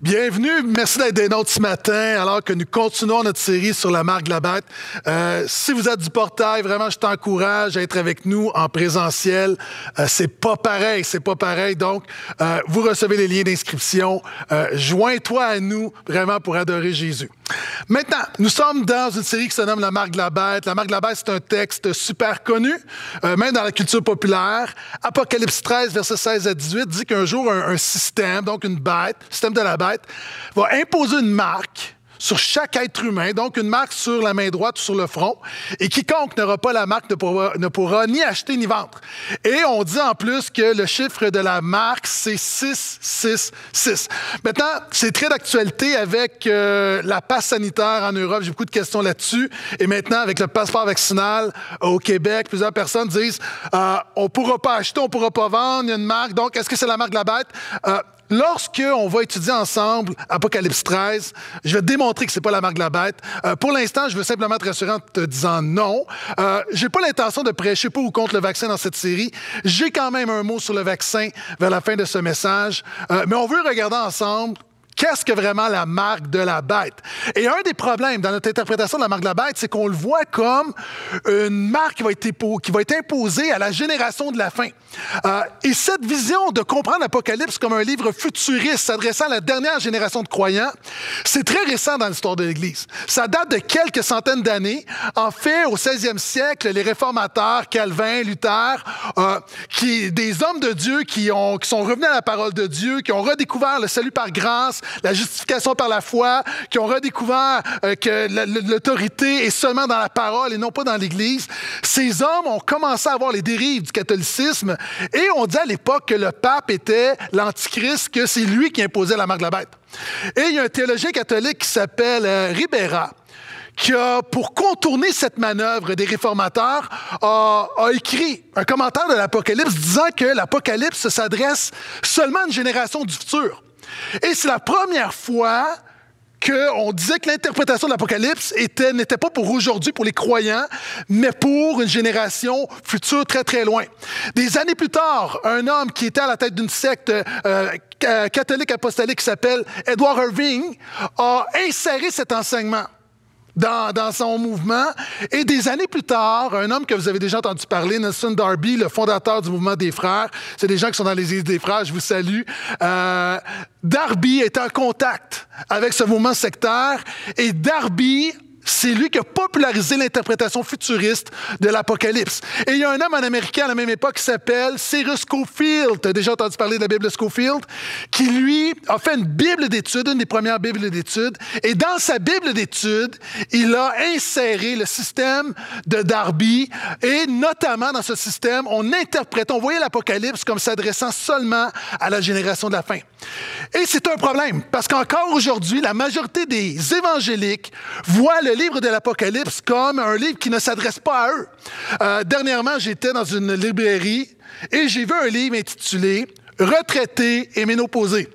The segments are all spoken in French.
Bienvenue, merci d'être des nôtres ce matin alors que nous continuons notre série sur la marque de la bête. Euh, si vous êtes du portail, vraiment, je t'encourage à être avec nous en présentiel. Euh, c'est pas pareil, c'est pas pareil. Donc, euh, vous recevez les liens d'inscription. Euh, Joins-toi à nous vraiment pour adorer Jésus. Maintenant, nous sommes dans une série qui se nomme La marque de la bête. La marque de la bête, c'est un texte super connu, euh, même dans la culture populaire. Apocalypse 13, versets 16 à 18 dit qu'un jour, un, un système, donc une bête, système de la bête, va imposer une marque sur chaque être humain, donc une marque sur la main droite ou sur le front, et quiconque n'aura pas la marque ne pourra, ne ni acheter ni vendre. Et on dit en plus que le chiffre de la marque, c'est 666. Maintenant, c'est très d'actualité avec euh, la passe sanitaire en Europe. J'ai beaucoup de questions là-dessus. Et maintenant, avec le passeport vaccinal au Québec, plusieurs personnes disent euh, on pourra pas acheter, on pourra pas vendre, il y a une marque. Donc, est-ce que c'est la marque de la bête? Euh, Lorsqu'on va étudier ensemble Apocalypse 13, je vais démontrer que c'est pas la marque de la bête. Euh, pour l'instant, je veux simplement te rassurer en te disant non. Euh, j'ai pas l'intention de prêcher pour ou contre le vaccin dans cette série. J'ai quand même un mot sur le vaccin vers la fin de ce message. Euh, mais on veut regarder ensemble Qu'est-ce que vraiment la marque de la bête? Et un des problèmes dans notre interprétation de la marque de la bête, c'est qu'on le voit comme une marque qui va être, imposée à la génération de la fin. Euh, et cette vision de comprendre l'Apocalypse comme un livre futuriste s'adressant à la dernière génération de croyants, c'est très récent dans l'histoire de l'Église. Ça date de quelques centaines d'années. En fait, au 16e siècle, les réformateurs, Calvin, Luther, euh, qui, des hommes de Dieu qui sont revenus à la parole de Dieu, qui ont redécouvert le salut par grâce, la justification par la foi, qui ont redécouvert euh, que l'autorité est seulement dans la parole et non pas dans l'Église. Ces hommes ont commencé à avoir les dérives du catholicisme et on dit à l'époque que le pape était l'antichrist, que c'est lui qui imposait la marque de la bête. Et il y a un théologien catholique qui s'appelle euh, Ribera, qui a, pour contourner cette manœuvre des réformateurs, a écrit un commentaire de l'Apocalypse disant que l'Apocalypse s'adresse seulement à une génération du futur. Et c'est la première fois qu'on disait que l'interprétation de l'Apocalypse n'était pas pour aujourd'hui, pour les croyants, mais pour une génération future très, très loin. Des années plus tard, un homme qui était à la tête d'une secte euh, catholique apostolique qui s'appelle Edward Irving a inséré cet enseignement dans, dans, son mouvement. Et des années plus tard, un homme que vous avez déjà entendu parler, Nelson Darby, le fondateur du mouvement des frères, c'est des gens qui sont dans les îles des frères, je vous salue. Euh, Darby est en contact avec ce mouvement sectaire et Darby c'est lui qui a popularisé l'interprétation futuriste de l'Apocalypse. Et il y a un homme en Américain à la même époque qui s'appelle Cyrus Scofield. Tu as déjà entendu parler de la Bible de Scofield? Qui, lui, a fait une Bible d'études, une des premières Bibles d'études. Et dans sa Bible d'études, il a inséré le système de Darby. Et notamment dans ce système, on interprète, on voyait l'Apocalypse comme s'adressant seulement à la génération de la fin. Et c'est un problème, parce qu'encore aujourd'hui, la majorité des évangéliques voient le livre de l'Apocalypse comme un livre qui ne s'adresse pas à eux. Euh, dernièrement, j'étais dans une librairie et j'ai vu un livre intitulé Retraité et ménopausé.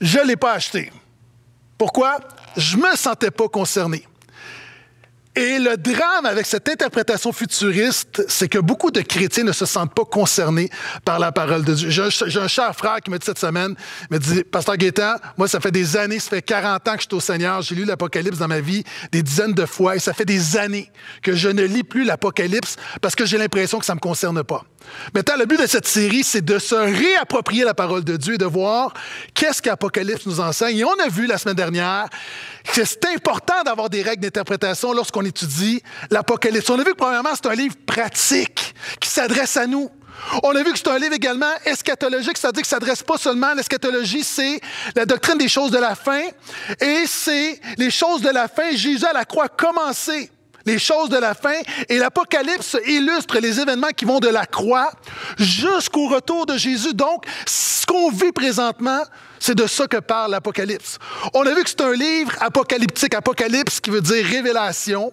Je ne l'ai pas acheté. Pourquoi? Je ne me sentais pas concerné. Et le drame avec cette interprétation futuriste, c'est que beaucoup de chrétiens ne se sentent pas concernés par la parole de Dieu. J'ai un, cher frère qui me dit cette semaine, me dit, Pasteur Gaétan, moi, ça fait des années, ça fait 40 ans que je suis au Seigneur, j'ai lu l'Apocalypse dans ma vie des dizaines de fois, et ça fait des années que je ne lis plus l'Apocalypse parce que j'ai l'impression que ça ne me concerne pas. Maintenant, le but de cette série, c'est de se réapproprier la parole de Dieu et de voir qu'est-ce qu'Apocalypse nous enseigne. Et on a vu la semaine dernière que c'est important d'avoir des règles d'interprétation lorsqu'on étudie l'Apocalypse. On a vu que, premièrement, c'est un livre pratique qui s'adresse à nous. On a vu que c'est un livre également eschatologique, c'est-à-dire que ça ne s'adresse pas seulement à l'eschatologie, c'est la doctrine des choses de la fin, et c'est les choses de la fin, Jésus à la croix commencé les choses de la fin, et l'Apocalypse illustre les événements qui vont de la croix jusqu'au retour de Jésus. Donc, ce qu'on vit présentement, c'est de ça que parle l'Apocalypse. On a vu que c'est un livre apocalyptique, apocalypse qui veut dire révélation.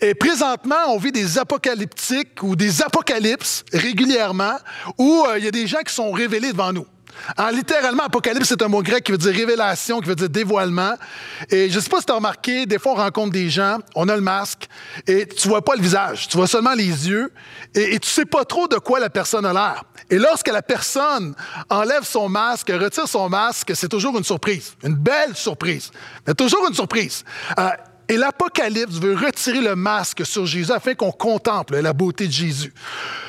Et présentement, on vit des apocalyptiques ou des apocalypses régulièrement où euh, il y a des gens qui sont révélés devant nous. Hein, littéralement, Apocalypse, c'est un mot grec qui veut dire révélation, qui veut dire dévoilement. Et je ne sais pas si tu as remarqué, des fois, on rencontre des gens, on a le masque, et tu vois pas le visage, tu vois seulement les yeux, et, et tu sais pas trop de quoi la personne a l'air. Et lorsque la personne enlève son masque, retire son masque, c'est toujours une surprise, une belle surprise, mais toujours une surprise. Euh, et l'Apocalypse veut retirer le masque sur Jésus afin qu'on contemple la beauté de Jésus.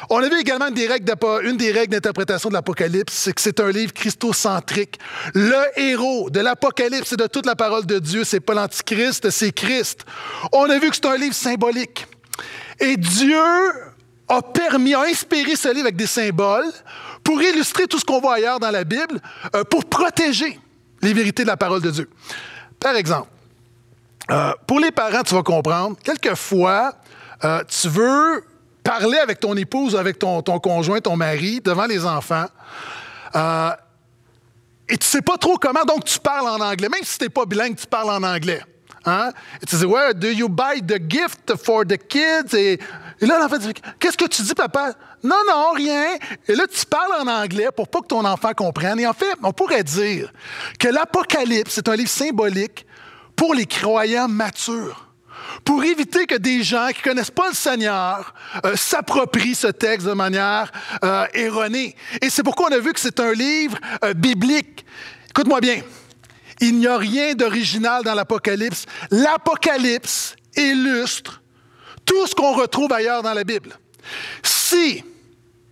On a vu également une des règles, d'interprétation de l'Apocalypse, c'est que c'est un livre christocentrique. Le héros de l'Apocalypse et de toute la parole de Dieu, c'est pas l'Antichrist, c'est Christ. On a vu que c'est un livre symbolique. Et Dieu a permis, a inspiré ce livre avec des symboles pour illustrer tout ce qu'on voit ailleurs dans la Bible, euh, pour protéger les vérités de la parole de Dieu. Par exemple, euh, pour les parents, tu vas comprendre, quelquefois, euh, tu veux parler avec ton épouse, avec ton, conjoint, ton mari, devant les enfants, euh, et tu sais pas trop comment, donc tu parles en anglais. Même si tu n'es pas bilingue, tu parles en anglais. Hein? Et tu dis, ouais, do you buy the gift for the kids? Et, là, l'enfant dit, qu'est-ce que tu dis, papa? Non, non, rien. Et là, tu parles en anglais pour pas que ton enfant comprenne. Et en fait, on pourrait dire que l'Apocalypse, est un livre symbolique pour les croyants matures pour éviter que des gens qui ne connaissent pas le Seigneur euh, s'approprient ce texte de manière euh, erronée. Et c'est pourquoi on a vu que c'est un livre euh, biblique. Écoute-moi bien, il n'y a rien d'original dans l'Apocalypse. L'Apocalypse illustre tout ce qu'on retrouve ailleurs dans la Bible. Si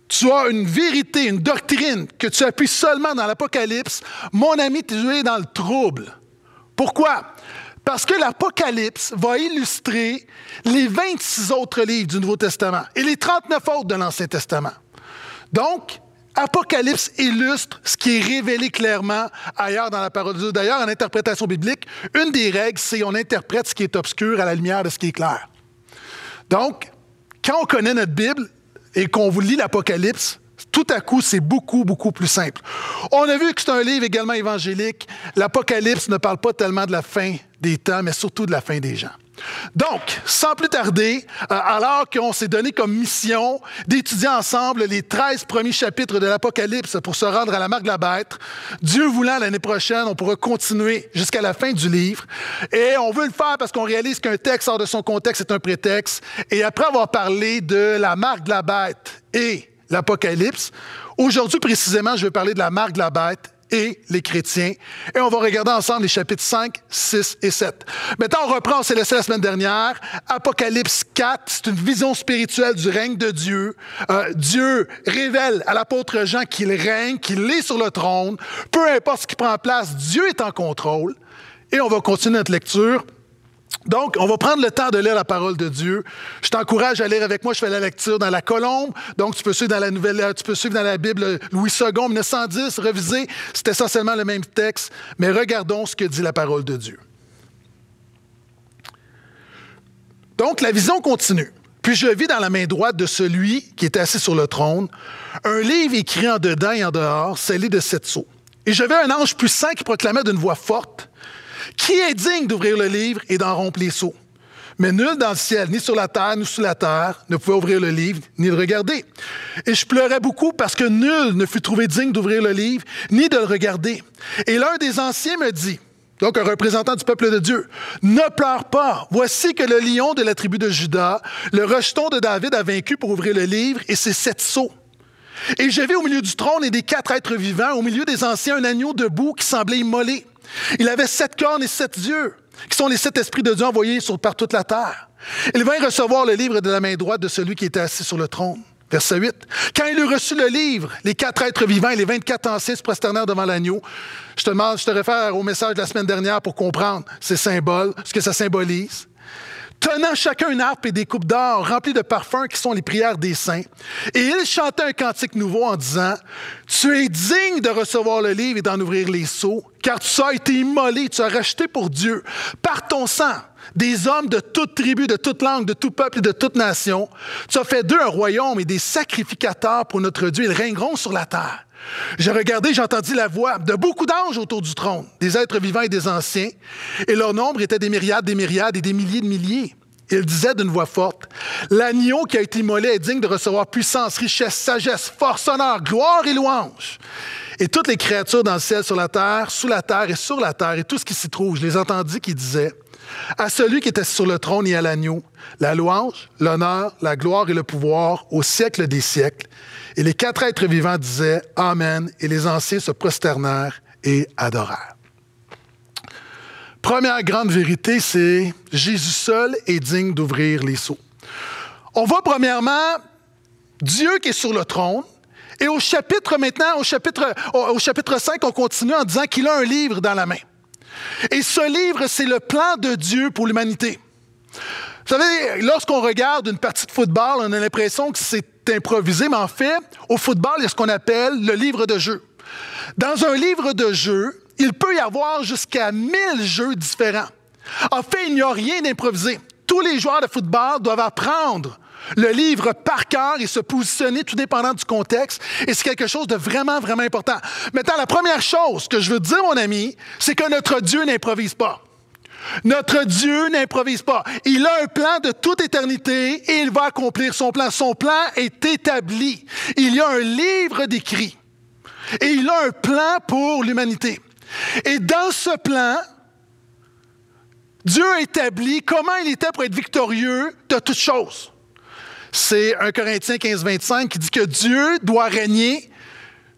tu as une vérité, une doctrine que tu appuies seulement dans l'Apocalypse, mon ami, tu es dans le trouble. Pourquoi? Parce que l'Apocalypse va illustrer les 26 autres livres du Nouveau Testament et les 39 autres de l'Ancien Testament. Donc, Apocalypse illustre ce qui est révélé clairement ailleurs dans la parole de Dieu. D'ailleurs, en interprétation biblique, une des règles, c'est on interprète ce qui est obscur à la lumière de ce qui est clair. Donc, quand on connaît notre Bible et qu'on vous lit l'Apocalypse, tout à coup, c'est beaucoup, beaucoup plus simple. On a vu que c'est un livre également évangélique. L'Apocalypse ne parle pas tellement de la fin des temps, mais surtout de la fin des gens. Donc, sans plus tarder, euh, alors qu'on s'est donné comme mission d'étudier ensemble les 13 premiers chapitres de l'Apocalypse pour se rendre à la marque de la bête, Dieu voulant, l'année prochaine, on pourra continuer jusqu'à la fin du livre. Et on veut le faire parce qu'on réalise qu'un texte hors de son contexte est un prétexte. Et après avoir parlé de la marque de la bête et l'Apocalypse. Aujourd'hui, précisément, je vais parler de la marque de la bête et les chrétiens. Et on va regarder ensemble les chapitres 5, 6 et 7. Maintenant, on reprend, on s'est laissé la semaine dernière. Apocalypse 4, c'est une vision spirituelle du règne de Dieu. Euh, Dieu révèle à l'apôtre Jean qu'il règne, qu'il est sur le trône. Peu importe ce qui prend place, Dieu est en contrôle. Et on va continuer notre lecture donc, on va prendre le temps de lire la parole de Dieu. Je t'encourage à lire avec moi. Je fais la lecture dans la colombe. Donc, tu peux suivre dans la nouvelle, tu peux suivre dans la Bible Louis II, 1910, réviser. C'est essentiellement le même texte. Mais regardons ce que dit la parole de Dieu. Donc, la vision continue. Puis je vis dans la main droite de celui qui est assis sur le trône un livre écrit en dedans et en dehors, scellé de sept sceaux. Et je un ange puissant qui proclamait d'une voix forte qui est digne d'ouvrir le livre et d'en rompre les seaux? Mais nul dans le ciel, ni sur la terre, ni sous la terre, ne pouvait ouvrir le livre, ni le regarder. Et je pleurais beaucoup parce que nul ne fut trouvé digne d'ouvrir le livre, ni de le regarder. Et l'un des anciens me dit, donc un représentant du peuple de Dieu, ne pleure pas. Voici que le lion de la tribu de Judas, le rejeton de David, a vaincu pour ouvrir le livre et ses sept sceaux. Et j'ai vu au milieu du trône et des quatre êtres vivants, au milieu des anciens, un agneau debout qui semblait immolé. Il avait sept cornes et sept yeux, qui sont les sept esprits de Dieu envoyés sur, par toute la terre. Il vint recevoir le livre de la main droite de celui qui était assis sur le trône. Verset 8. Quand il eut reçu le livre, les quatre êtres vivants et les 24 anciens se prosternèrent devant l'agneau. Je te demande, je te réfère au message de la semaine dernière pour comprendre ces symboles, ce que ça symbolise tenant chacun une harpe et des coupes d'or remplies de parfums qui sont les prières des saints. Et ils chantaient un cantique nouveau en disant, Tu es digne de recevoir le livre et d'en ouvrir les seaux, car tu as été immolé, tu as racheté pour Dieu, par ton sang, des hommes de toute tribu, de toute langue, de tout peuple et de toute nation. Tu as fait d'eux un royaume et des sacrificateurs pour notre Dieu. Ils règneront sur la terre. J'ai regardé, j'ai entendu la voix de beaucoup d'anges autour du trône, des êtres vivants et des anciens, et leur nombre était des myriades, des myriades et des milliers de milliers. Ils disaient d'une voix forte, L'agneau qui a été immolé est digne de recevoir puissance, richesse, sagesse, force, honneur, gloire et louange. et toutes les créatures dans le ciel, sur la terre, sous la terre et sur la terre, et tout ce qui s'y trouve. Je les entendis qui disaient, à celui qui était sur le trône et à l'agneau, la louange, l'honneur, la gloire et le pouvoir au siècle des siècles. Et les quatre êtres vivants disaient Amen, et les anciens se prosternèrent et adorèrent. Première grande vérité, c'est Jésus seul est digne d'ouvrir les seaux. On voit premièrement Dieu qui est sur le trône. Et au chapitre maintenant, au chapitre, au, chapitre 5, on continue en disant qu'il a un livre dans la main. Et ce livre, c'est le plan de Dieu pour l'humanité. Vous savez, lorsqu'on regarde une partie de football, on a l'impression que c'est improvisé, mais en fait, au football, il y a ce qu'on appelle le livre de jeu. Dans un livre de jeu, il peut y avoir jusqu'à 1000 jeux différents. En fait, il n'y a rien d'improvisé. Tous les joueurs de football doivent apprendre le livre par cœur et se positionner tout dépendant du contexte. Et c'est quelque chose de vraiment, vraiment important. Maintenant, la première chose que je veux dire, mon ami, c'est que notre Dieu n'improvise pas. Notre Dieu n'improvise pas. Il a un plan de toute éternité et il va accomplir son plan. Son plan est établi. Il y a un livre d'écrit et il a un plan pour l'humanité. Et dans ce plan, Dieu a établi comment il était pour être victorieux de toutes choses. C'est 1 Corinthiens 15, 25 qui dit que Dieu doit régner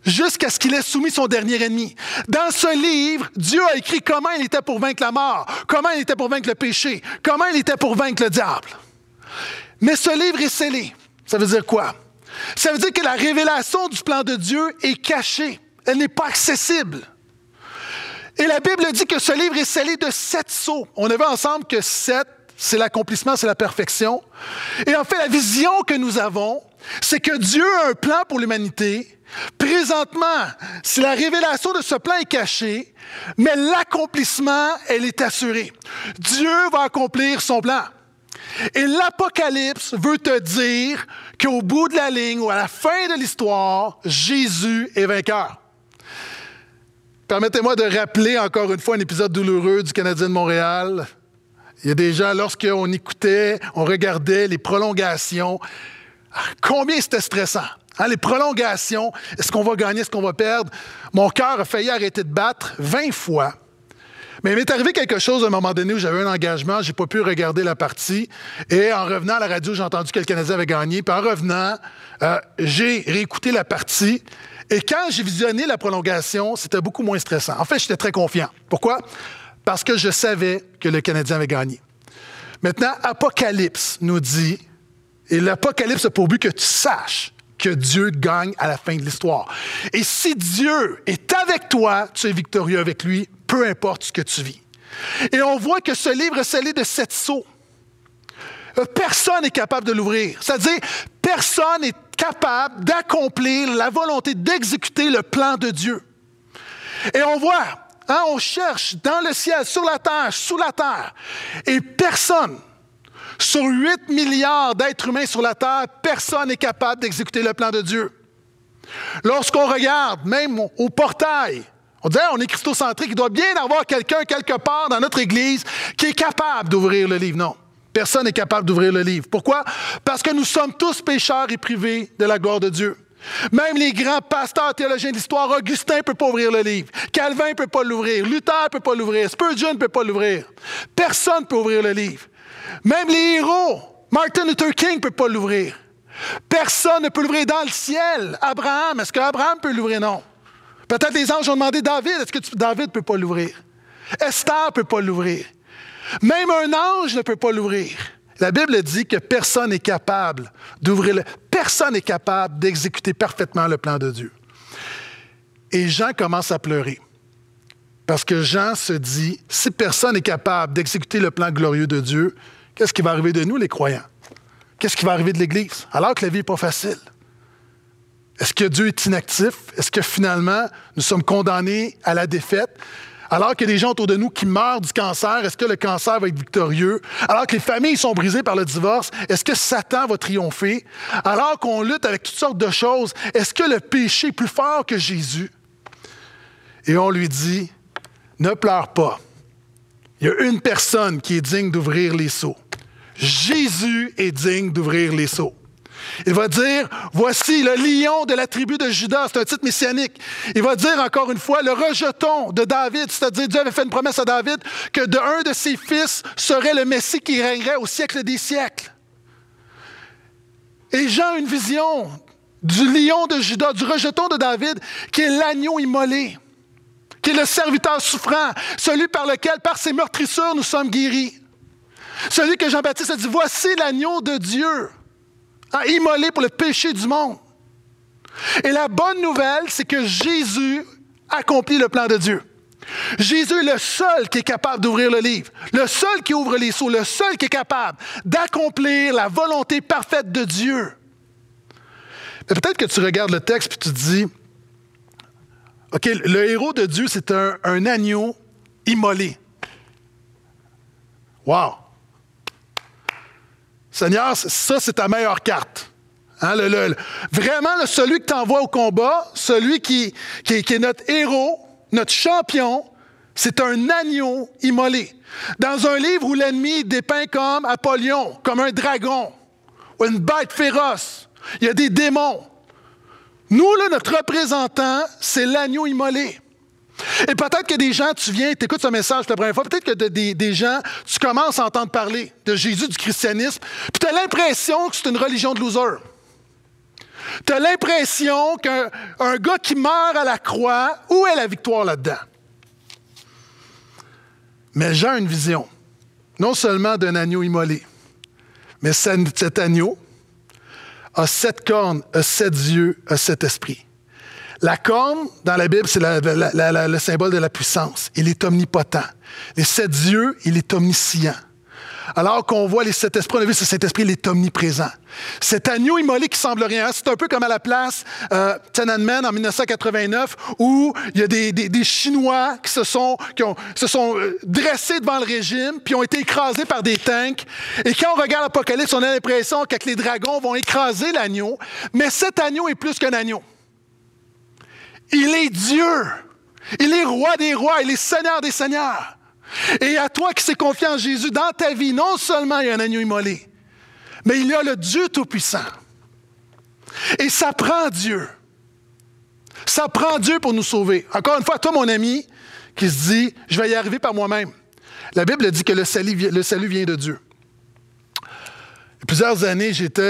jusqu'à ce qu'il ait soumis son dernier ennemi. Dans ce livre, Dieu a écrit comment il était pour vaincre la mort, comment il était pour vaincre le péché, comment il était pour vaincre le diable. Mais ce livre est scellé. Ça veut dire quoi? Ça veut dire que la révélation du plan de Dieu est cachée. Elle n'est pas accessible. Et la Bible dit que ce livre est scellé de sept sceaux. On a vu ensemble que sept, c'est l'accomplissement, c'est la perfection. Et en fait, la vision que nous avons, c'est que Dieu a un plan pour l'humanité. Présentement, si la révélation de ce plan est cachée, mais l'accomplissement, elle est assurée. Dieu va accomplir son plan. Et l'Apocalypse veut te dire qu'au bout de la ligne ou à la fin de l'histoire, Jésus est vainqueur. Permettez-moi de rappeler encore une fois un épisode douloureux du Canadien de Montréal. Il y a déjà, lorsqu'on écoutait, on regardait les prolongations, combien c'était stressant. Hein, les prolongations, est-ce qu'on va gagner, est-ce qu'on va perdre? Mon cœur a failli arrêter de battre 20 fois. Mais il m'est arrivé quelque chose à un moment donné où j'avais un engagement, j'ai pas pu regarder la partie. Et en revenant à la radio, j'ai entendu que le Canadien avait gagné. Puis en revenant, euh, j'ai réécouté la partie. Et quand j'ai visionné la prolongation, c'était beaucoup moins stressant. En fait, j'étais très confiant. Pourquoi? Parce que je savais que le Canadien avait gagné. Maintenant, Apocalypse nous dit, et l'Apocalypse a pour but que tu saches que Dieu gagne à la fin de l'histoire. Et si Dieu est avec toi, tu es victorieux avec lui, peu importe ce que tu vis. Et on voit que ce livre est scellé de sept sceaux. Euh, personne n'est capable de l'ouvrir. C'est-à-dire, personne n'est capable d'accomplir la volonté d'exécuter le plan de Dieu. Et on voit, hein, on cherche dans le ciel, sur la terre, sous la terre, et personne, sur 8 milliards d'êtres humains sur la terre, personne n'est capable d'exécuter le plan de Dieu. Lorsqu'on regarde, même au portail, on dit, on est christocentrique, il doit bien y avoir quelqu'un quelque part dans notre Église qui est capable d'ouvrir le livre. Non. Personne n'est capable d'ouvrir le livre. Pourquoi? Parce que nous sommes tous pécheurs et privés de la gloire de Dieu. Même les grands pasteurs théologiens de l'histoire, Augustin ne peut pas ouvrir le livre. Calvin ne peut pas l'ouvrir. Luther ne peut pas l'ouvrir. Spurgeon ne peut pas l'ouvrir. Personne ne peut ouvrir le livre. Même les héros, Martin Luther King ne peut pas l'ouvrir. Personne ne peut l'ouvrir dans le ciel. Abraham, est-ce qu'Abraham peut l'ouvrir? Non. Peut-être les anges ont demandé David, est-ce que David ne peut pas l'ouvrir? Esther ne peut pas l'ouvrir. Même un ange ne peut pas l'ouvrir. La Bible dit que personne n'est capable d'ouvrir le... Personne n'est capable d'exécuter parfaitement le plan de Dieu. Et Jean commence à pleurer. Parce que Jean se dit, si personne n'est capable d'exécuter le plan glorieux de Dieu, qu'est-ce qui va arriver de nous, les croyants? Qu'est-ce qui va arriver de l'Église? Alors que la vie n'est pas facile. Est-ce que Dieu est inactif? Est-ce que finalement, nous sommes condamnés à la défaite? Alors qu'il y a des gens autour de nous qui meurent du cancer, est-ce que le cancer va être victorieux? Alors que les familles sont brisées par le divorce, est-ce que Satan va triompher? Alors qu'on lutte avec toutes sortes de choses, est-ce que le péché est plus fort que Jésus? Et on lui dit, ne pleure pas. Il y a une personne qui est digne d'ouvrir les seaux. Jésus est digne d'ouvrir les seaux. Il va dire, voici le lion de la tribu de Judas, c'est un titre messianique. Il va dire encore une fois, le rejeton de David, c'est-à-dire Dieu avait fait une promesse à David que de un de ses fils serait le Messie qui régnerait au siècle des siècles. Et Jean a une vision du lion de Judas, du rejeton de David, qui est l'agneau immolé, qui est le serviteur souffrant, celui par lequel, par ses meurtrissures, nous sommes guéris. Celui que Jean-Baptiste a dit, voici l'agneau de Dieu, a immolé pour le péché du monde. Et la bonne nouvelle, c'est que Jésus accomplit le plan de Dieu. Jésus est le seul qui est capable d'ouvrir le livre, le seul qui ouvre les sceaux, le seul qui est capable d'accomplir la volonté parfaite de Dieu. Mais peut-être que tu regardes le texte et tu te dis, OK, le héros de Dieu, c'est un agneau immolé. Wow! Seigneur, ça, c'est ta meilleure carte. Hein, vraiment, celui que tu au combat, celui qui, est notre héros, notre champion, c'est un agneau immolé. Dans un livre où l'ennemi dépeint comme Apollyon, comme un dragon, ou une bête féroce, il y a des démons. Nous, notre représentant, c'est l'agneau immolé. Et peut-être que des gens, tu viens, tu écoutes ce message la première fois, peut-être que des, des, gens, tu commences à entendre parler de Jésus, du christianisme, puis tu as l'impression que c'est une religion de loser. Tu as l'impression qu'un gars qui meurt à la croix, où est la victoire là-dedans? Mais j'ai une vision, non seulement d'un agneau immolé, mais cet agneau a sept cornes, a sept yeux, a sept esprits. La corne, dans la Bible, c'est le symbole de la puissance. Il est omnipotent. Les sept yeux, il est omniscient. Alors qu'on voit les sept esprits, on a vu que cet esprit, il est omniprésent. Cet agneau immolé qui semble rien, c'est un peu comme à la place euh, Tiananmen en 1989, où il y a des, Chinois qui se sont, qui se sont euh, dressés devant le régime, puis ont été écrasés par des tanks. Et quand on regarde l'Apocalypse, on a l'impression que les dragons vont écraser l'agneau, mais cet agneau est plus qu'un agneau. Il est Dieu. Il est roi des rois. Il est seigneur des seigneurs. Et à toi qui s'est confié en Jésus, dans ta vie, non seulement il y a un agneau immolé, mais il y a le Dieu Tout-Puissant. Et ça prend Dieu. Ça prend Dieu pour nous sauver. Encore une fois, toi, mon ami, qui se dit, je vais y arriver par moi-même. La Bible dit que le salut, vient de Dieu. Plusieurs années, j'étais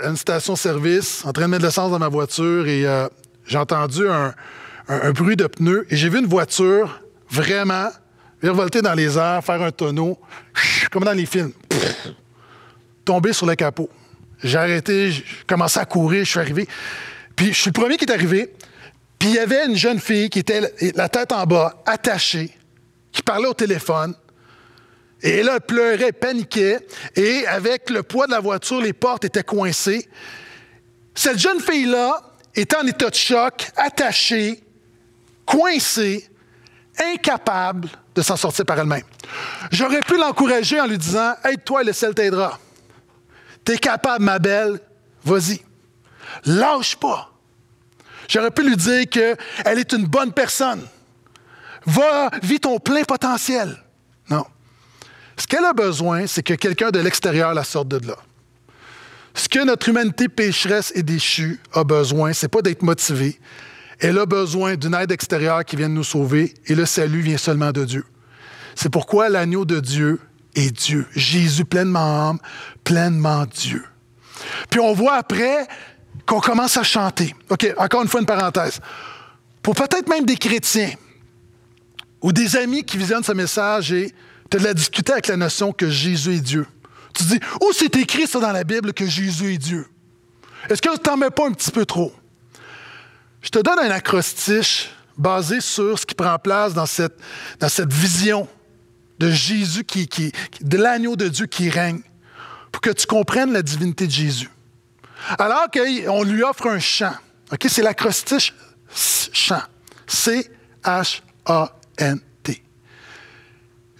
à une station-service en train de mettre l'essence dans ma voiture et euh, j'ai entendu un, bruit de pneus et j'ai vu une voiture vraiment virevolter dans les airs, faire un tonneau, comme dans les films, tomber sur le capot. J'ai arrêté, j'ai commencé à courir, je suis arrivé. Puis je suis le premier qui est arrivé. Puis il y avait une jeune fille qui était la tête en bas, attachée, qui parlait au téléphone. Et là, elle pleurait, paniquait. Et avec le poids de la voiture, les portes étaient coincées. Cette jeune fille-là, est en état de choc, attaché, coincé, incapable de s'en sortir par elle-même. J'aurais pu l'encourager en lui disant Aide-toi le ciel t'aidera. T'es capable, ma belle, vas-y. Lâche pas. J'aurais pu lui dire qu'elle est une bonne personne. Va, vis ton plein potentiel. Non. Ce qu'elle a besoin, c'est que quelqu'un de l'extérieur la sorte de là. Ce que notre humanité pécheresse et déchue a besoin, c'est pas d'être motivée. Elle a besoin d'une aide extérieure qui vienne nous sauver et le salut vient seulement de Dieu. C'est pourquoi l'agneau de Dieu est Dieu. Jésus pleinement âme, pleinement Dieu. Puis on voit après qu'on commence à chanter. OK, encore une fois une parenthèse. Pour peut-être même des chrétiens ou des amis qui visionnent ce message et tu as de la discuter avec la notion que Jésus est Dieu. Tu dis, où c'est écrit ça dans la Bible que Jésus est Dieu? Est-ce que tu t'en mets pas un petit peu trop? Je te donne un acrostiche basé sur ce qui prend place dans cette, dans cette vision de Jésus, qui, qui, de l'agneau de Dieu qui règne, pour que tu comprennes la divinité de Jésus. Alors qu'on lui offre un chant, c'est l'acrostiche chant, C-H-A-N.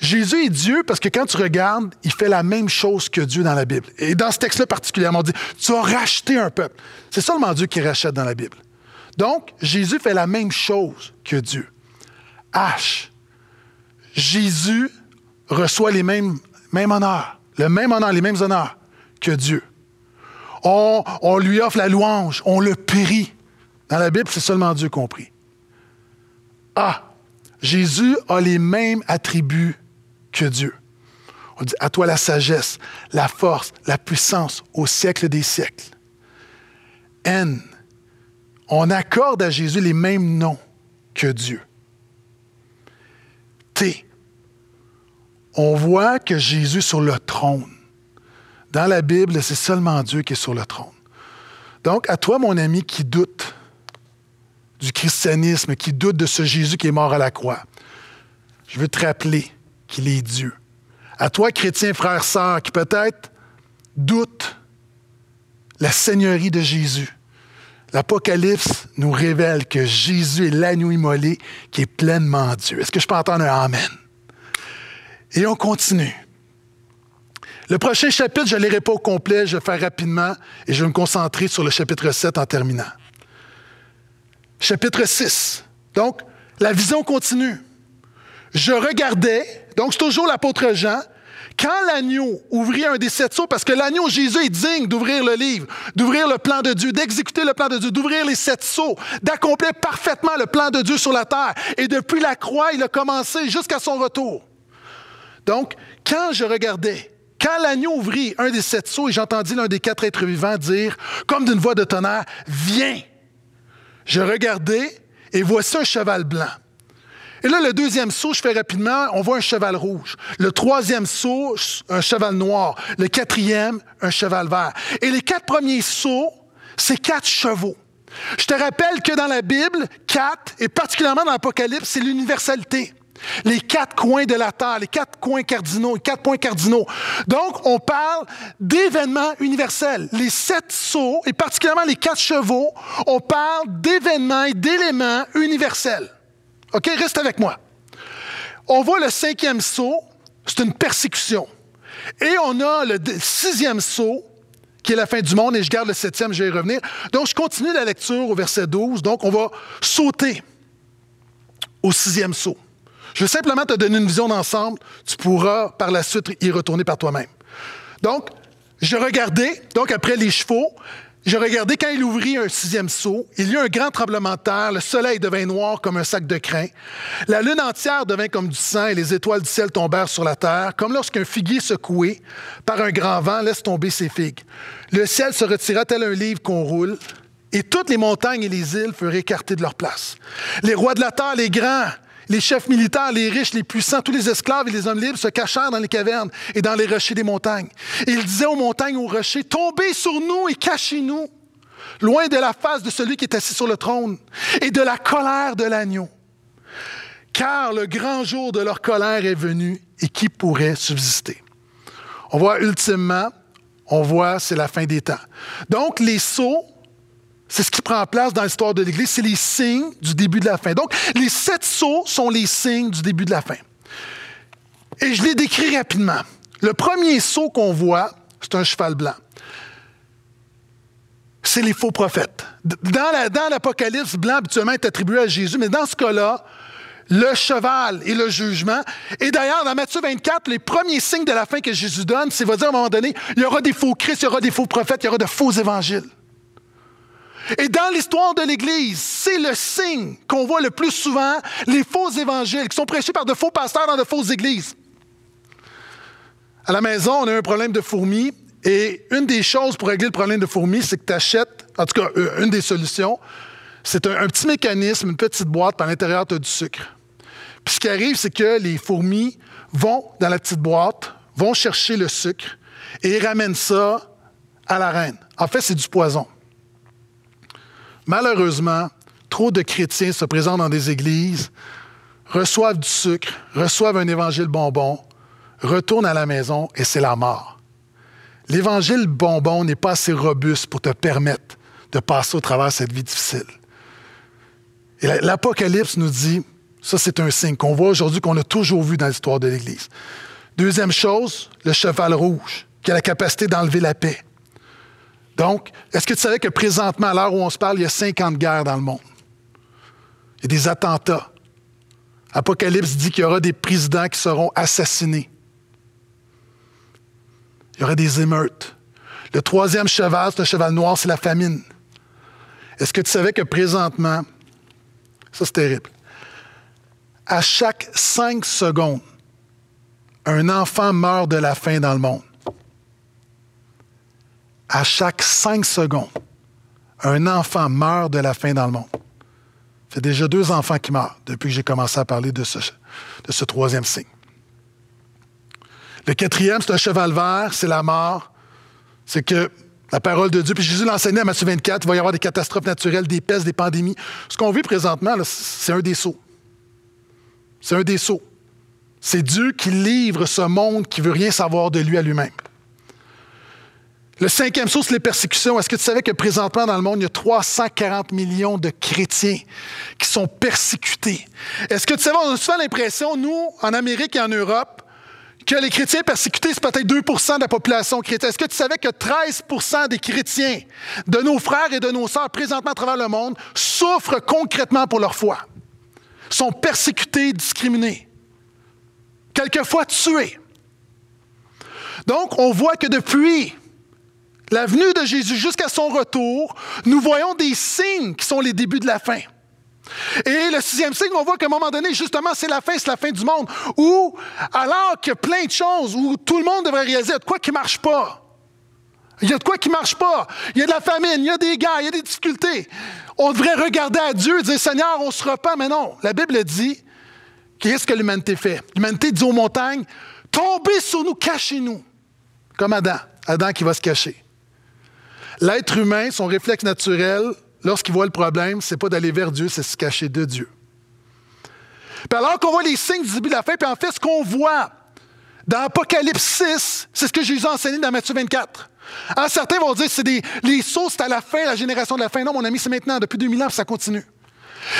Jésus est Dieu parce que quand tu regardes, il fait la même chose que Dieu dans la Bible. Et dans ce texte-là particulièrement, on dit, tu as racheté un peuple. C'est seulement Dieu qui rachète dans la Bible. Donc, Jésus fait la même chose que Dieu. H. Jésus reçoit les mêmes, honneurs, le même honneur, les mêmes honneurs que Dieu. on, lui offre la louange, on le prie. Dans la Bible, c'est seulement Dieu compris. Ah, Jésus a les mêmes attributs que Dieu. On dit à toi la sagesse, la force, la puissance au siècle des siècles. N. On accorde à Jésus les mêmes noms que Dieu. T. On voit que Jésus est sur le trône. Dans la Bible, c'est seulement Dieu qui est sur le trône. Donc, à toi, mon ami, qui doute du christianisme, qui doute de ce Jésus qui est mort à la croix, je veux te rappeler qu'il est Dieu. À toi, chrétien, frère, sœur, qui peut-être doute la seigneurie de Jésus, l'Apocalypse nous révèle que Jésus est l'agneau immolé qui est pleinement Dieu. Est-ce que je peux entendre un Amen? Et on continue. Le prochain chapitre, je ne lirai pas au complet, je vais faire rapidement et je vais me concentrer sur le chapitre 7 en terminant. Chapitre 6. Donc, la vision continue. Je regardais, donc c'est toujours l'apôtre Jean, quand l'agneau ouvrit un des sept sceaux, parce que l'agneau Jésus est digne d'ouvrir le livre, d'ouvrir le plan de Dieu, d'exécuter le plan de Dieu, d'ouvrir les sept sceaux, d'accomplir parfaitement le plan de Dieu sur la terre. Et depuis la croix, il a commencé jusqu'à son retour. Donc, quand je regardais, quand l'agneau ouvrit un des sept sceaux et j'entendis l'un des quatre êtres vivants dire, comme d'une voix de tonnerre, Viens! Je regardais et voici un cheval blanc. Et là, le deuxième saut, je fais rapidement, on voit un cheval rouge. Le troisième saut, un cheval noir. Le quatrième, un cheval vert. Et les quatre premiers sauts, c'est quatre chevaux. Je te rappelle que dans la Bible, quatre, et particulièrement dans l'Apocalypse, c'est l'universalité. Les quatre coins de la terre, les quatre coins cardinaux, les quatre points cardinaux. Donc, on parle d'événements universels. Les sept sauts, et particulièrement les quatre chevaux, on parle d'événements et d'éléments universels. OK, reste avec moi. On voit le cinquième saut, c'est une persécution. Et on a le sixième saut, qui est la fin du monde, et je garde le septième, je vais y revenir. Donc, je continue la lecture au verset 12. Donc, on va sauter au sixième saut. Je veux simplement te donner une vision d'ensemble. Tu pourras par la suite y retourner par toi-même. Donc, je regardais, donc après les chevaux, je regardais quand il ouvrit un sixième seau, il y eut un grand tremblement de terre, le soleil devint noir comme un sac de crin, la lune entière devint comme du sang et les étoiles du ciel tombèrent sur la terre, comme lorsqu'un figuier secoué par un grand vent laisse tomber ses figues. Le ciel se retira tel un livre qu'on roule, et toutes les montagnes et les îles furent écartées de leur place. Les rois de la terre, les grands, les chefs militaires, les riches, les puissants, tous les esclaves et les hommes libres se cachèrent dans les cavernes et dans les rochers des montagnes. Et ils disaient aux montagnes, aux rochers, tombez sur nous et cachez-nous, loin de la face de celui qui est assis sur le trône et de la colère de l'agneau. Car le grand jour de leur colère est venu et qui pourrait subsister? On voit ultimement, on voit c'est la fin des temps. Donc les sceaux c'est ce qui prend place dans l'histoire de l'Église, c'est les signes du début de la fin. Donc, les sept sceaux sont les signes du début de la fin. Et je les décris rapidement. Le premier sceau qu'on voit, c'est un cheval blanc. C'est les faux prophètes. Dans l'Apocalypse, blanc habituellement est attribué à Jésus, mais dans ce cas-là, le cheval et le jugement. Et d'ailleurs, dans Matthieu 24, les premiers signes de la fin que Jésus donne, c'est va dire à un moment donné, il y aura des faux Christ, il y aura des faux prophètes, il y aura de faux évangiles. Et dans l'histoire de l'Église, c'est le signe qu'on voit le plus souvent, les faux évangiles qui sont prêchés par de faux pasteurs dans de fausses églises. À la maison, on a un problème de fourmis. Et une des choses pour régler le problème de fourmis, c'est que tu achètes, en tout cas, euh, une des solutions, c'est un, petit mécanisme, une petite boîte, par l'intérieur, tu as du sucre. Puis ce qui arrive, c'est que les fourmis vont dans la petite boîte, vont chercher le sucre et ramènent ça à la reine. En fait, c'est du poison. Malheureusement, trop de chrétiens se présentent dans des églises, reçoivent du sucre, reçoivent un évangile bonbon, retournent à la maison et c'est la mort. L'évangile bonbon n'est pas assez robuste pour te permettre de passer au travers de cette vie difficile. Et l'Apocalypse nous dit, ça c'est un signe qu'on voit aujourd'hui, qu'on a toujours vu dans l'histoire de l'Église. Deuxième chose, le cheval rouge, qui a la capacité d'enlever la paix. Donc, est-ce que tu savais que présentement, à l'heure où on se parle, il y a 50 guerres dans le monde? Il y a des attentats. Apocalypse dit qu'il y aura des présidents qui seront assassinés. Il y aura des émeutes. Le troisième cheval, c'est un cheval noir, c'est la famine. Est-ce que tu savais que présentement, ça c'est terrible, à chaque cinq secondes, un enfant meurt de la faim dans le monde. À chaque cinq secondes, un enfant meurt de la faim dans le monde. C'est déjà deux enfants qui meurent depuis que j'ai commencé à parler de ce, troisième signe. Le quatrième, c'est un cheval vert, c'est la mort. C'est que la parole de Dieu, puis Jésus l'enseignait à Matthieu 24, il va y avoir des catastrophes naturelles, des pestes, des pandémies. Ce qu'on vit présentement, c'est un des sauts. C'est un des sauts. C'est Dieu qui livre ce monde qui veut rien savoir de lui à lui-même. Le cinquième saut, c'est les persécutions. Est-ce que tu savais que présentement dans le monde, il y a 340 millions de chrétiens qui sont persécutés? Est-ce que tu savais, on a souvent l'impression, nous, en Amérique et en Europe, que les chrétiens persécutés, c'est peut-être 2% de la population chrétienne. Est-ce que tu savais que 13% des chrétiens, de nos frères et de nos sœurs présentement à travers le monde, souffrent concrètement pour leur foi? Sont persécutés, discriminés? Quelquefois tués? Donc, on voit que depuis la venue de Jésus jusqu'à son retour, nous voyons des signes qui sont les débuts de la fin. Et le sixième signe, on voit qu'à un moment donné, justement, c'est la fin, c'est la fin du monde. Où, alors qu'il y a plein de choses, où tout le monde devrait réaliser, il y a de quoi qui ne marche pas. Il y a de quoi qui ne marche pas. Il y a de la famine, il y a des guerres, il y a des difficultés. On devrait regarder à Dieu et dire, Seigneur, on se repent. Mais non, la Bible dit, qu'est-ce que l'humanité fait? L'humanité dit aux montagnes, tombez sur nous, cachez-nous. Comme Adam. Adam qui va se cacher. L'être humain, son réflexe naturel, lorsqu'il voit le problème, c'est pas d'aller vers Dieu, c'est se cacher de Dieu. Puis alors qu'on voit les signes du début de la fin, puis en fait, ce qu'on voit dans Apocalypse 6, c'est ce que Jésus a enseigné dans Matthieu 24. Alors, certains vont dire c'est des, les sauts, c'est à la fin, la génération de la fin. Non, mon ami, c'est maintenant, depuis 2000 ans, ça continue.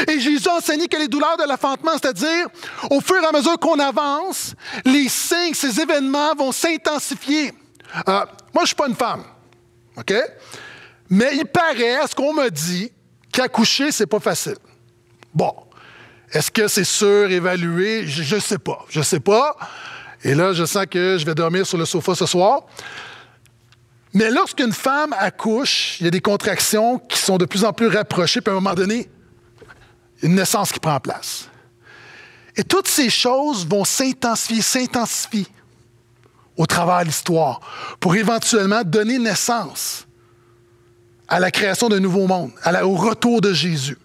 Et Jésus a enseigné que les douleurs de l'enfantement, c'est-à-dire, au fur et à mesure qu'on avance, les signes, ces événements vont s'intensifier. Euh, moi, je ne suis pas une femme. OK? Mais il paraît, à ce qu'on me dit, qu'accoucher, c'est pas facile. Bon. Est-ce que c'est surévalué? Je ne sais pas. Je sais pas. Et là, je sens que je vais dormir sur le sofa ce soir. Mais lorsqu'une femme accouche, il y a des contractions qui sont de plus en plus rapprochées, puis à un moment donné, une naissance qui prend place. Et toutes ces choses vont s'intensifier, s'intensifier au travers de l'histoire pour éventuellement donner naissance à la création d'un nouveau monde, au retour de Jésus.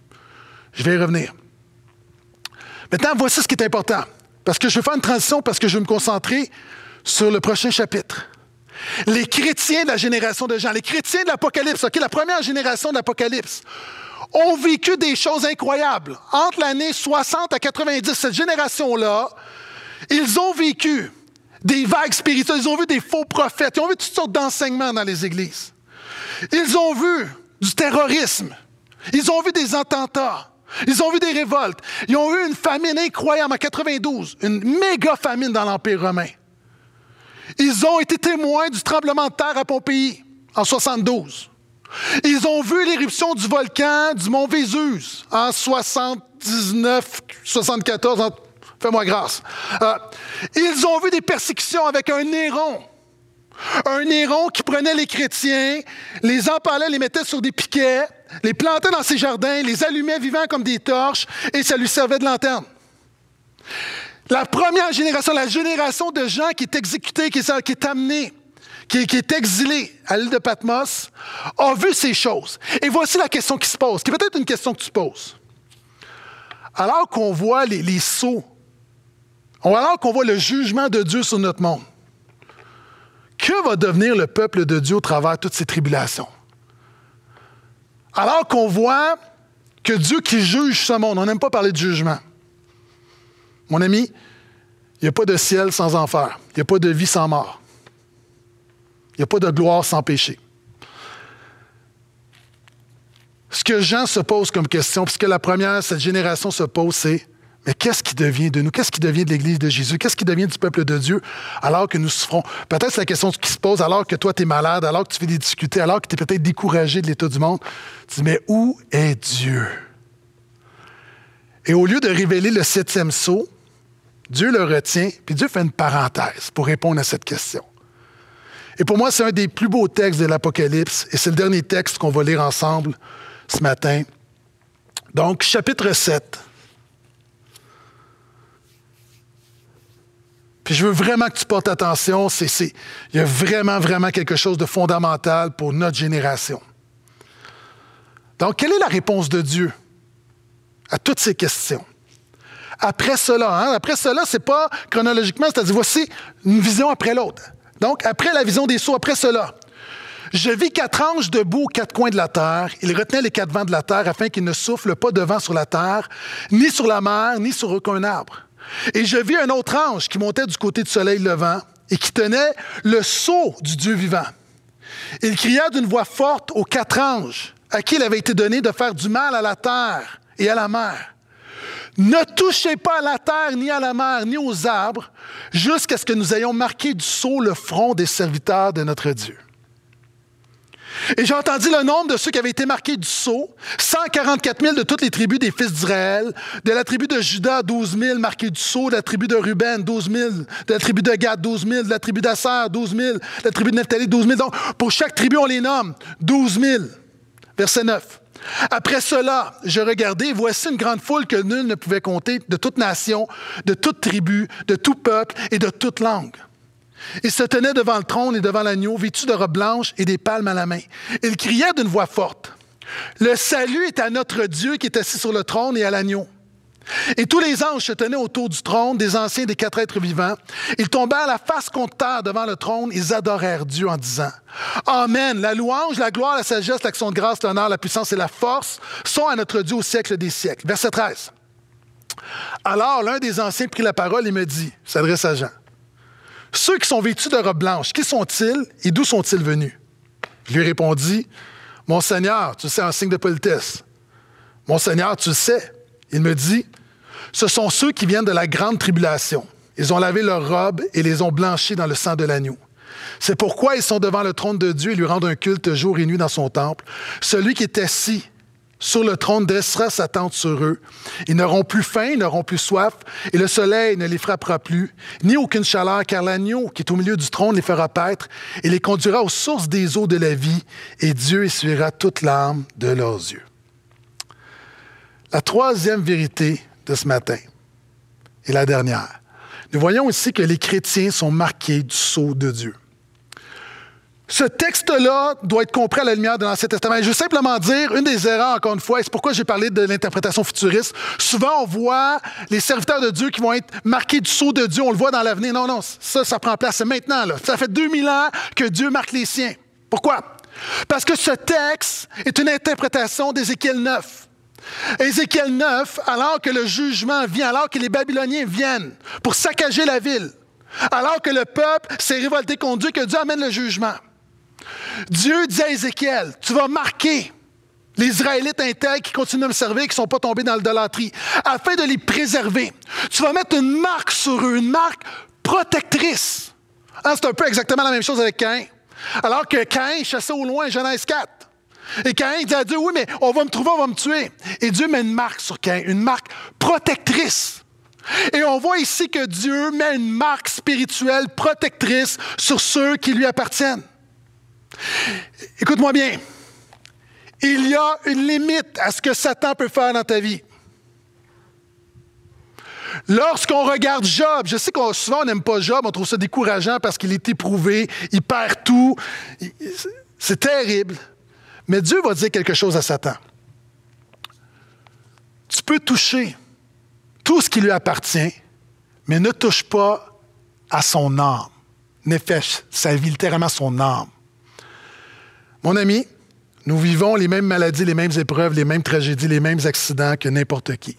Je vais y revenir. Maintenant, voici ce qui est important. Parce que je vais faire une transition, parce que je vais me concentrer sur le prochain chapitre. Les chrétiens de la génération de Jean, les chrétiens de l'Apocalypse, la première génération de l'Apocalypse, ont vécu des choses incroyables. Entre l'année 60 à 90, cette génération-là, ils ont vécu des vagues spirituelles, ils ont vu des faux prophètes, ils ont vu toutes sortes d'enseignements dans les églises. Ils ont vu du terrorisme. Ils ont vu des attentats. Ils ont vu des révoltes. Ils ont eu une famine incroyable en 92, une méga famine dans l'Empire romain. Ils ont été témoins du tremblement de terre à Pompéi en 72. Ils ont vu l'éruption du volcan du mont Vésus en 79, 74. Fais-moi grâce. Euh, ils ont vu des persécutions avec un Néron un Néron qui prenait les chrétiens, les empalait, les mettait sur des piquets, les plantait dans ses jardins, les allumait vivants comme des torches, et ça lui servait de lanterne. La première génération, la génération de gens qui est exécutée, qui est, qui amenée, qui, est exilée à l'île de Patmos, a vu ces choses. Et voici la question qui se pose, qui est peut-être une question que tu poses. Alors qu'on voit les, les alors qu'on voit le jugement de Dieu sur notre monde, que va devenir le peuple de Dieu au travers toutes ces tribulations? Alors qu'on voit que Dieu qui juge ce monde, on n'aime pas parler de jugement. Mon ami, il n'y a pas de ciel sans enfer. Il n'y a pas de vie sans mort. Il n'y a pas de gloire sans péché. Ce que Jean se pose comme question, puisque la première, cette génération se pose, c'est mais qu'est-ce qui devient de nous? Qu'est-ce qui devient de l'Église de Jésus? Qu'est-ce qui devient du peuple de Dieu alors que nous souffrons? Peut-être c'est la question qui se pose alors que toi, tu es malade, alors que tu fais des difficultés, alors que tu es peut-être découragé de l'état du monde. Tu dis, mais où est Dieu? Et au lieu de révéler le septième sceau, Dieu le retient, puis Dieu fait une parenthèse pour répondre à cette question. Et pour moi, c'est un des plus beaux textes de l'Apocalypse, et c'est le dernier texte qu'on va lire ensemble ce matin. Donc, chapitre 7. Je veux vraiment que tu portes attention, c'est, il y a vraiment, vraiment quelque chose de fondamental pour notre génération. Donc, quelle est la réponse de Dieu à toutes ces questions? Après cela, hein? après cela, c'est pas chronologiquement, c'est-à-dire voici une vision après l'autre. Donc, après la vision des sceaux, après cela, je vis quatre anges debout aux quatre coins de la terre. Ils retenaient les quatre vents de la terre afin qu'ils ne soufflent pas de vent sur la terre, ni sur la mer, ni sur aucun arbre. Et je vis un autre ange qui montait du côté du soleil levant et qui tenait le sceau du Dieu vivant. Il cria d'une voix forte aux quatre anges à qui il avait été donné de faire du mal à la terre et à la mer. Ne touchez pas à la terre, ni à la mer, ni aux arbres, jusqu'à ce que nous ayons marqué du sceau le front des serviteurs de notre Dieu. Et j'ai entendu le nombre de ceux qui avaient été marqués du sceau, 144 000 de toutes les tribus des fils d'Israël, de la tribu de Judas, 12 000 marqués du sceau, de la tribu de Ruben, 12 000, de la tribu de Gad, 12 000, de la tribu d'Asser, 12 000, de la tribu de Nephtali, 12 000. Donc, pour chaque tribu, on les nomme, 12 000. Verset 9. Après cela, je regardais, voici une grande foule que nul ne pouvait compter, de toute nation, de toute tribu, de tout peuple et de toute langue. Ils se tenaient devant le trône et devant l'agneau, vêtus de robes blanches et des palmes à la main. Ils criaient d'une voix forte Le salut est à notre Dieu qui est assis sur le trône et à l'agneau. Et tous les anges se tenaient autour du trône, des anciens des quatre êtres vivants. Ils tombèrent la face contre terre devant le trône. Ils adorèrent Dieu en disant Amen. La louange, la gloire, la sagesse, l'action de grâce, l'honneur, la puissance et la force sont à notre Dieu au siècle des siècles. Verset 13. Alors l'un des anciens prit la parole et me dit, s'adresse à Jean, ceux qui sont vêtus de robes blanches, qui sont-ils et d'où sont-ils venus? Je lui répondis, Mon Seigneur, tu sais, un signe de politesse. Mon Seigneur, tu sais. Il me dit, Ce sont ceux qui viennent de la grande tribulation. Ils ont lavé leurs robes et les ont blanchis dans le sang de l'agneau. C'est pourquoi ils sont devant le trône de Dieu et lui rendent un culte jour et nuit dans son temple. Celui qui est assis sur le trône dressera sa tente sur eux. Ils n'auront plus faim, ils n'auront plus soif, et le soleil ne les frappera plus, ni aucune chaleur, car l'agneau qui est au milieu du trône les fera paître et les conduira aux sources des eaux de la vie, et Dieu essuiera toute l'âme de leurs yeux. La troisième vérité de ce matin, et la dernière, nous voyons ici que les chrétiens sont marqués du sceau de Dieu. Ce texte-là doit être compris à la lumière de l'Ancien Testament. je veux simplement dire, une des erreurs, encore une fois, et c'est pourquoi j'ai parlé de l'interprétation futuriste, souvent on voit les serviteurs de Dieu qui vont être marqués du sceau de Dieu, on le voit dans l'avenir. Non, non, ça, ça prend place, c'est maintenant. Là. Ça fait 2000 ans que Dieu marque les siens. Pourquoi? Parce que ce texte est une interprétation d'Ézéchiel 9. Ézéchiel 9, alors que le jugement vient, alors que les Babyloniens viennent pour saccager la ville, alors que le peuple s'est révolté contre Dieu, que Dieu amène le jugement. Dieu dit à Ézéchiel, tu vas marquer les Israélites intègres qui continuent de me servir, qui ne sont pas tombés dans l'idolâtrie, afin de les préserver. Tu vas mettre une marque sur eux, une marque protectrice. Hein, c'est un peu exactement la même chose avec Caïn. Alors que Caïn chassait au loin Genèse 4. Et Caïn dit à Dieu, oui, mais on va me trouver, on va me tuer. Et Dieu met une marque sur Caïn, une marque protectrice. Et on voit ici que Dieu met une marque spirituelle protectrice sur ceux qui lui appartiennent. Écoute-moi bien. Il y a une limite à ce que Satan peut faire dans ta vie. Lorsqu'on regarde Job, je sais qu'on souvent on n'aime pas Job, on trouve ça décourageant parce qu'il est éprouvé, il perd tout. C'est terrible. Mais Dieu va dire quelque chose à Satan. Tu peux toucher tout ce qui lui appartient, mais ne touche pas à son âme. Nefesh, sa vie, littéralement son âme. Mon ami, nous vivons les mêmes maladies, les mêmes épreuves, les mêmes tragédies, les mêmes accidents que n'importe qui.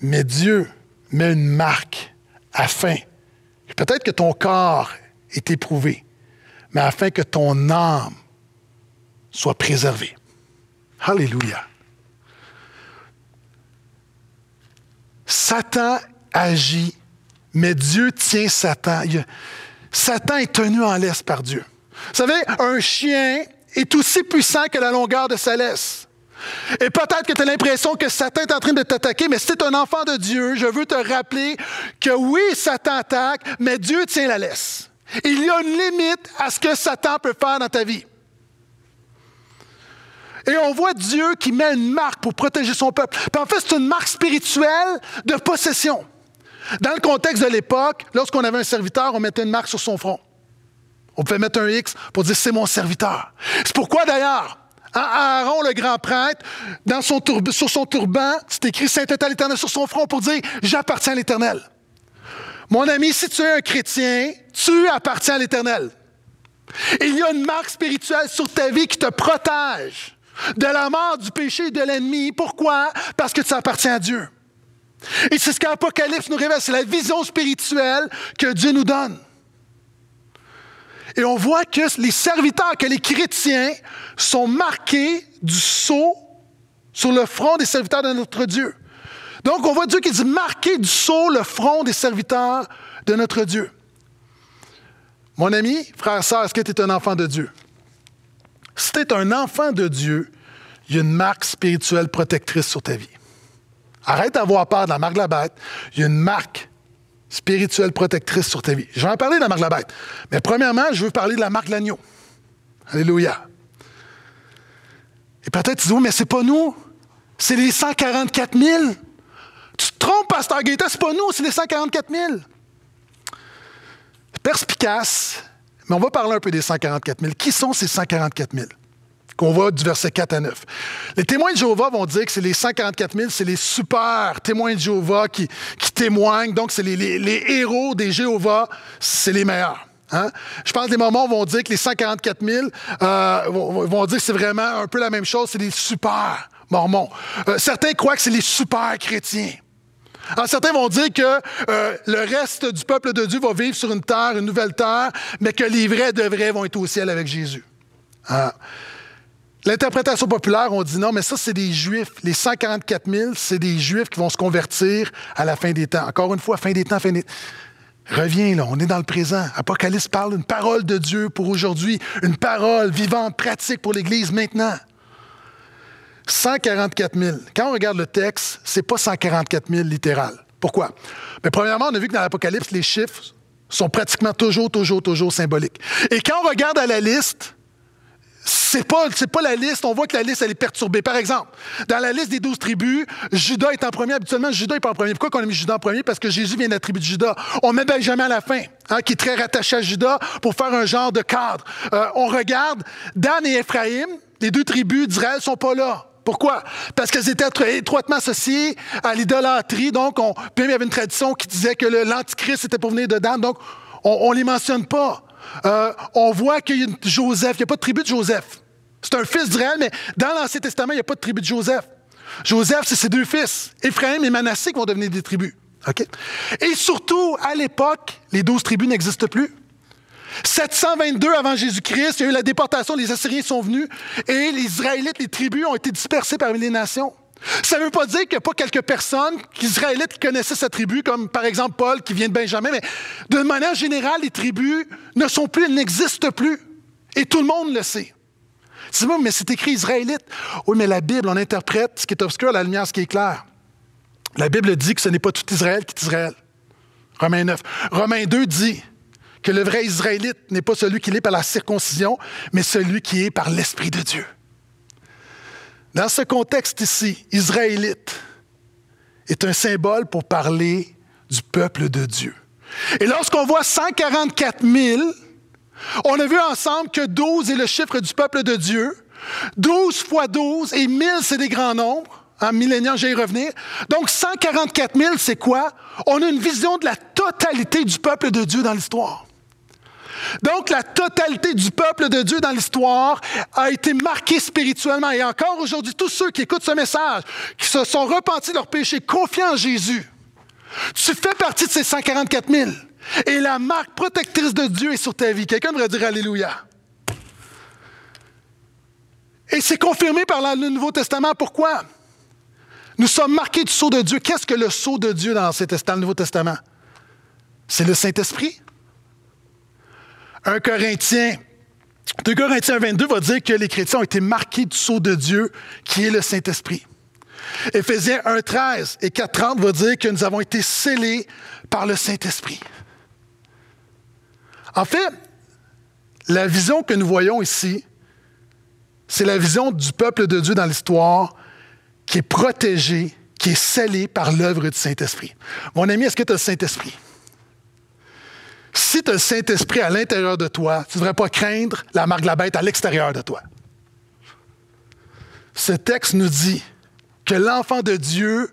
Mais Dieu met une marque afin, peut-être que ton corps est éprouvé, mais afin que ton âme soit préservée. Alléluia. Satan agit, mais Dieu tient Satan. Satan est tenu en laisse par Dieu. Vous savez, un chien est aussi puissant que la longueur de sa laisse. Et peut-être que tu as l'impression que Satan est en train de t'attaquer, mais si tu es un enfant de Dieu, je veux te rappeler que oui, Satan attaque, mais Dieu tient la laisse. Il y a une limite à ce que Satan peut faire dans ta vie. Et on voit Dieu qui met une marque pour protéger son peuple. En fait, c'est une marque spirituelle de possession. Dans le contexte de l'époque, lorsqu'on avait un serviteur, on mettait une marque sur son front. On pouvait mettre un X pour dire c'est mon serviteur. C'est pourquoi d'ailleurs, Aaron, le grand prêtre, sur son turban, c'est écrit Saint l'Éternel sur son front pour dire J'appartiens à l'Éternel. Mon ami, si tu es un chrétien, tu appartiens à l'Éternel. Il y a une marque spirituelle sur ta vie qui te protège de la mort, du péché et de l'ennemi. Pourquoi? Parce que tu appartiens à Dieu. Et c'est ce qu'Apocalypse nous révèle, c'est la vision spirituelle que Dieu nous donne. Et on voit que les serviteurs, que les chrétiens sont marqués du sceau sur le front des serviteurs de notre Dieu. Donc, on voit Dieu qui dit marquer du sceau le front des serviteurs de notre Dieu. Mon ami, frère, sœur, est-ce que tu es un enfant de Dieu? Si tu es un enfant de Dieu, il y a une marque spirituelle protectrice sur ta vie. Arrête d'avoir peur de la marque de la bête. Il y a une marque spirituelle protectrice sur ta vie. Je vais en parler de la marque de la bête. Mais premièrement, je veux parler de la marque de l'agneau. Alléluia. Et peut-être tu dis, oui, mais c'est pas nous. C'est les 144 000. Tu te trompes, Pasteur Gaëtan, c'est pas nous, c'est les 144 000. Perspicace, mais on va parler un peu des 144 000. Qui sont ces 144 000? Qu'on voit du verset 4 à 9. Les témoins de Jéhovah vont dire que c'est les 144 000, c'est les super témoins de Jéhovah qui, témoignent. Donc, c'est les, héros des Jéhovah, c'est les meilleurs. Hein? Je pense que les moments vont dire que les 144 000 euh, vont, dire que c'est vraiment un peu la même chose, c'est les super mormons. Euh, certains croient que c'est les super chrétiens. Alors, certains vont dire que euh, le reste du peuple de Dieu va vivre sur une terre, une nouvelle terre, mais que les vrais de vrais vont être au ciel avec Jésus. Hein? L'interprétation populaire, on dit non, mais ça, c'est des Juifs. Les 144 000, c'est des Juifs qui vont se convertir à la fin des temps. Encore une fois, fin des temps, fin des Reviens là, on est dans le présent. Apocalypse parle d'une parole de Dieu pour aujourd'hui, une parole vivante, pratique pour l'Église maintenant. 144 000. Quand on regarde le texte, c'est pas 144 000 littéral. Pourquoi? Mais premièrement, on a vu que dans l'Apocalypse, les chiffres sont pratiquement toujours, toujours, toujours symboliques. Et quand on regarde à la liste, c'est pas, pas la liste. On voit que la liste, elle est perturbée. Par exemple, dans la liste des douze tribus, Judas est en premier. Habituellement, Judas n'est pas en premier. Pourquoi on a mis Judas en premier? Parce que Jésus vient de la tribu de Judas. On met Benjamin à la fin, hein, qui est très rattaché à Judas, pour faire un genre de cadre. Euh, on regarde, Dan et Ephraim, les deux tribus d'Israël, sont pas là. Pourquoi? Parce qu'elles étaient étroitement associées à l'idolâtrie. Donc, on, il y avait une tradition qui disait que l'Antichrist était pour venir de Dan. Donc, on ne les mentionne pas. Euh, on voit qu'il y a Joseph, il n'y a pas de tribu de Joseph. C'est un fils d'Israël, mais dans l'Ancien Testament, il n'y a pas de tribu de Joseph. Joseph, c'est ses deux fils, Éphraïm et Manassé, qui vont devenir des tribus. Et surtout, à l'époque, les douze tribus n'existent plus. 722 avant Jésus-Christ, il y a eu la déportation, les Assyriens sont venus et les Israélites, les tribus ont été dispersées parmi les nations. Ça ne veut pas dire qu'il n'y a pas quelques personnes israélites qui connaissaient cette tribu, comme par exemple Paul qui vient de Benjamin, mais de manière générale, les tribus ne sont plus, elles n'existent plus. Et tout le monde le sait. C'est moi, mais c'est écrit israélite. Oui, mais la Bible, on interprète ce qui est obscur la lumière, ce qui est clair. La Bible dit que ce n'est pas tout Israël qui est Israël. Romains 9. Romains 2 dit que le vrai Israélite n'est pas celui qui est par la circoncision, mais celui qui est par l'Esprit de Dieu. Dans ce contexte ici, israélite est un symbole pour parler du peuple de Dieu. Et lorsqu'on voit 144 000, on a vu ensemble que 12 est le chiffre du peuple de Dieu. 12 fois 12 et 1000, c'est des grands nombres. En millénaire, j'ai y revenir. Donc, 144 000, c'est quoi? On a une vision de la totalité du peuple de Dieu dans l'histoire. Donc, la totalité du peuple de Dieu dans l'histoire a été marquée spirituellement. Et encore aujourd'hui, tous ceux qui écoutent ce message, qui se sont repentis de leurs péchés, confiants en Jésus, tu fais partie de ces 144 000. Et la marque protectrice de Dieu est sur ta vie. Quelqu'un devrait dire Alléluia. Et c'est confirmé par le Nouveau Testament. Pourquoi? Nous sommes marqués du sceau de Dieu. Qu'est-ce que le sceau de Dieu dans, dans le Nouveau Testament? C'est le Saint-Esprit. 1 Corinthiens 2 Corinthiens 22 va dire que les chrétiens ont été marqués du sceau de Dieu, qui est le Saint-Esprit. Éphésiens 1, 13 et 4, 30 va dire que nous avons été scellés par le Saint-Esprit. En fait, la vision que nous voyons ici, c'est la vision du peuple de Dieu dans l'histoire qui est protégé, qui est scellé par l'œuvre du Saint-Esprit. Mon ami, est-ce que tu as le Saint-Esprit? Si tu as le Saint-Esprit à l'intérieur de toi, tu ne devrais pas craindre la marque de la bête à l'extérieur de toi. Ce texte nous dit que l'enfant de Dieu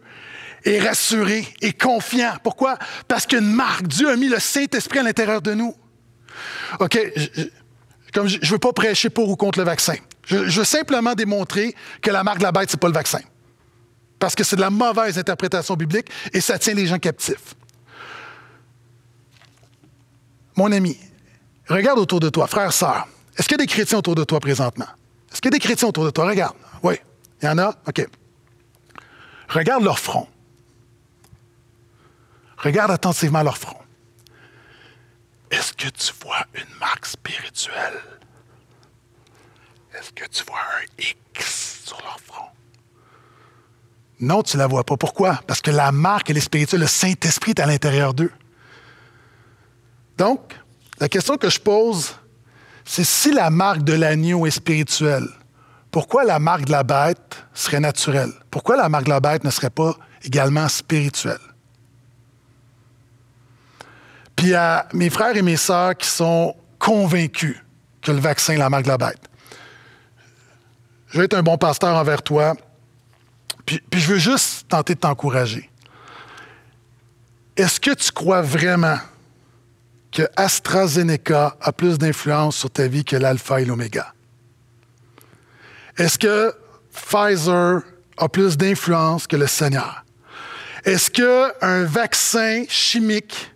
est rassuré et confiant. Pourquoi? Parce qu'une marque. Dieu a mis le Saint-Esprit à l'intérieur de nous. OK, je, comme je ne veux pas prêcher pour ou contre le vaccin. Je, veux simplement démontrer que la marque de la bête, ce n'est pas le vaccin. Parce que c'est de la mauvaise interprétation biblique et ça tient les gens captifs. Mon ami, regarde autour de toi, frère, sœur. Est-ce qu'il y a des chrétiens autour de toi présentement? Est-ce qu'il y a des chrétiens autour de toi? Regarde. Oui. Il y en a? OK. Regarde leur front. Regarde attentivement leur front. Est-ce que tu vois une marque spirituelle? Est-ce que tu vois un X sur leur front? Non, tu ne la vois pas. Pourquoi? Parce que la marque, elle est spirituelle. Le Saint-Esprit est à l'intérieur d'eux. Donc, la question que je pose, c'est si la marque de l'agneau est spirituelle, pourquoi la marque de la bête serait naturelle? Pourquoi la marque de la bête ne serait pas également spirituelle? Puis à mes frères et mes sœurs qui sont convaincus que le vaccin est la marque de la bête. Je vais être un bon pasteur envers toi, puis, puis je veux juste tenter de t'encourager. Est-ce que tu crois vraiment que AstraZeneca a plus d'influence sur ta vie que l'alpha et l'oméga? Est-ce que Pfizer a plus d'influence que le Seigneur? Est-ce qu'un vaccin chimique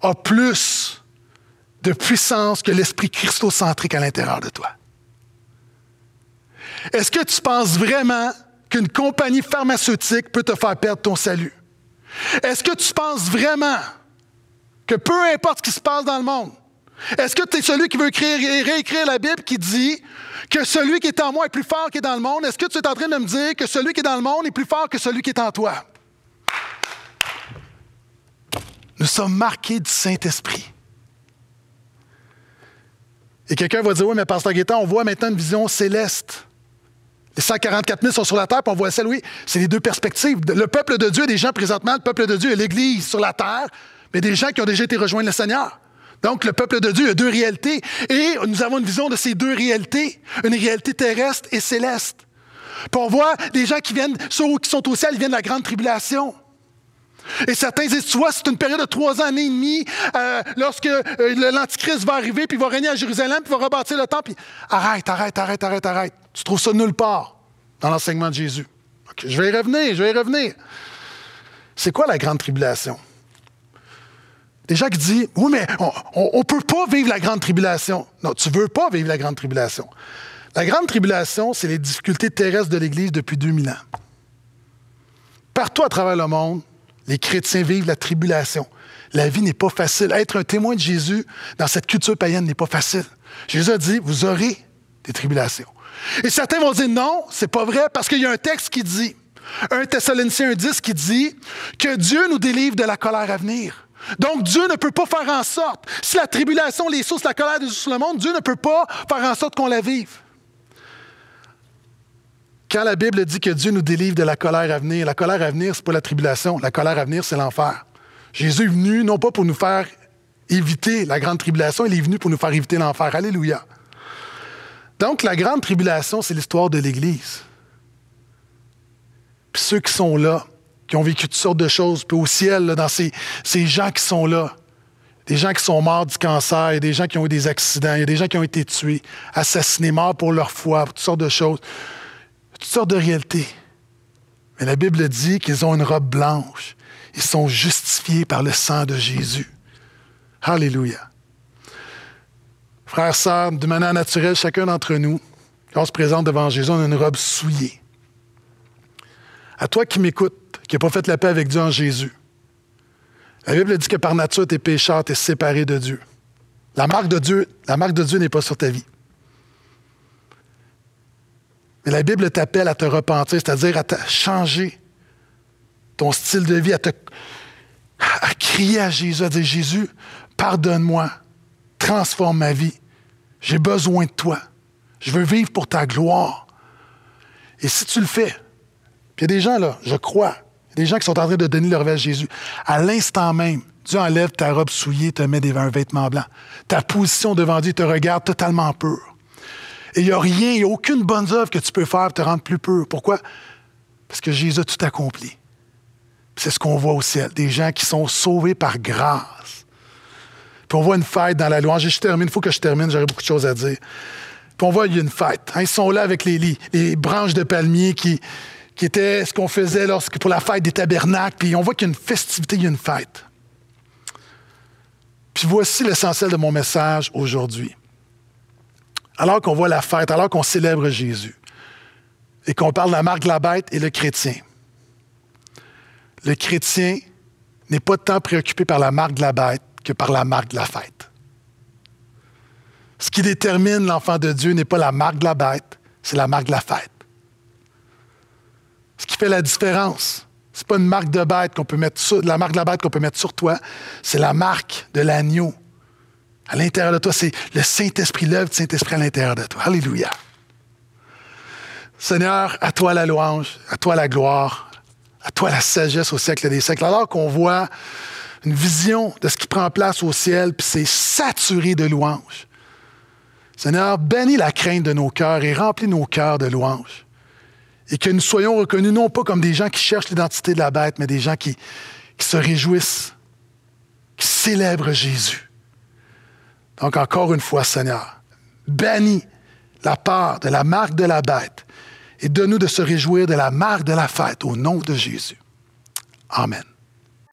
a plus de puissance que l'esprit christocentrique à l'intérieur de toi? Est-ce que tu penses vraiment qu'une compagnie pharmaceutique peut te faire perdre ton salut? Est-ce que tu penses vraiment que peu importe ce qui se passe dans le monde, est-ce que tu es celui qui veut écrire, réécrire la Bible qui dit que celui qui est en moi est plus fort qui est dans le monde? Est-ce que tu es en train de me dire que celui qui est dans le monde est plus fort que celui qui est en toi? Nous sommes marqués du Saint-Esprit. Et quelqu'un va dire, oui, mais Pasteur Guetta, on voit maintenant une vision céleste. Les 144 000 sont sur la terre, puis on voit celle, oui. C'est les deux perspectives. Le peuple de Dieu, des gens présentement, le peuple de Dieu est l'Église sur la terre, mais des gens qui ont déjà été rejoints le Seigneur. Donc, le peuple de Dieu a deux réalités. Et nous avons une vision de ces deux réalités, une réalité terrestre et céleste. Puis on voit des gens qui viennent, ceux qui sont au ciel, ils viennent de la grande tribulation. Et certains disent, tu vois, c'est une période de trois ans et demi, euh, lorsque euh, l'Antichrist va arriver, puis il va régner à Jérusalem, puis il va rebâtir le temple. Puis, arrête, arrête, arrête, arrête, arrête. Tu trouves ça nulle part dans l'enseignement de Jésus. je vais y revenir, je vais y revenir. C'est quoi la grande tribulation? Gens qui disent, oui, mais on ne peut pas vivre la grande tribulation. Non, tu ne veux pas vivre la grande tribulation. La grande tribulation, c'est les difficultés terrestres de l'Église depuis 2000 ans. Partout à travers le monde, les chrétiens vivent la tribulation. La vie n'est pas facile. Être un témoin de Jésus dans cette culture païenne n'est pas facile. Jésus a dit, vous aurez des tribulations. Et certains vont dire non, c'est pas vrai, parce qu'il y a un texte qui dit, un Thessaloniciens 10 qui dit que Dieu nous délivre de la colère à venir. Donc Dieu ne peut pas faire en sorte, si la tribulation, les sources, la colère de Dieu sur le monde, Dieu ne peut pas faire en sorte qu'on la vive. Quand la Bible dit que Dieu nous délivre de la colère à venir, la colère à venir, ce n'est pas la tribulation. La colère à venir, c'est l'enfer. Jésus est venu non pas pour nous faire éviter la grande tribulation, il est venu pour nous faire éviter l'enfer. Alléluia. Donc, la grande tribulation, c'est l'histoire de l'Église. Puis ceux qui sont là, qui ont vécu toutes sortes de choses, puis au ciel, dans ces, gens qui sont là, des gens qui sont morts du cancer, des gens qui ont eu des accidents, il des gens qui ont été tués, assassinés, morts pour leur foi, toutes sortes de choses toutes sortes de réalités. Mais la Bible dit qu'ils ont une robe blanche. Ils sont justifiés par le sang de Jésus. Alléluia. Frères, sœurs, de manière naturelle, chacun d'entre nous, quand on se présente devant Jésus, on a une robe souillée. À toi qui m'écoutes, qui n'as pas fait la paix avec Dieu en Jésus, la Bible dit que par nature, tu es pécheur, tu es séparé de Dieu. La marque de Dieu, la marque de Dieu n'est pas sur ta vie. Mais la Bible t'appelle à te repentir, c'est-à-dire à, changer ton style de vie, à, à crier à Jésus, à dire Jésus, pardonne-moi, transforme ma vie. J'ai besoin de toi. Je veux vivre pour ta gloire. Et si tu le fais, il y a des gens là, je crois, des gens qui sont en train de donner leur vie à Jésus. À l'instant même, Dieu enlève ta robe souillée, te met un vêtement blanc. Ta position devant Dieu te regarde totalement pur. Et il n'y a rien, il n'y a aucune bonne œuvre que tu peux faire pour te rendre plus pur. Pourquoi? Parce que Jésus a tout accompli. C'est ce qu'on voit au ciel, des gens qui sont sauvés par grâce. Puis on voit une fête dans la louange. Je termine, il faut que je termine, j'aurais beaucoup de choses à dire. Puis on voit il y a une fête. Hein. ils sont là avec les, les, branches de palmier qui, qui étaient ce qu'on faisait pour la fête des tabernacles. Puis on voit qu'il y a une festivité, il y a une fête. Puis voici l'essentiel de mon message aujourd'hui. Alors qu'on voit la fête, alors qu'on célèbre Jésus, et qu'on parle de la marque de la bête et le chrétien, le chrétien n'est pas tant préoccupé par la marque de la bête que par la marque de la fête. Ce qui détermine l'enfant de Dieu n'est pas la marque de la bête, c'est la marque de la fête. Ce qui fait la différence, ce n'est pas une marque de bête qu'on peut mettre sur, la marque de la bête qu'on peut mettre sur toi, c'est la marque de l'agneau. À l'intérieur de toi, c'est le Saint-Esprit, l'œuvre du Saint-Esprit à l'intérieur de toi. Alléluia. Seigneur, à toi la louange, à toi la gloire, à toi la sagesse au siècle des siècles. Alors qu'on voit une vision de ce qui prend place au ciel, puis c'est saturé de louanges. Seigneur, bénis la crainte de nos cœurs et remplis nos cœurs de louanges. Et que nous soyons reconnus non pas comme des gens qui cherchent l'identité de la bête, mais des gens qui, se réjouissent, qui célèbrent Jésus. Donc encore une fois, Seigneur, bénis la part de la marque de la bête et donne-nous de se réjouir de la marque de la fête au nom de Jésus. Amen.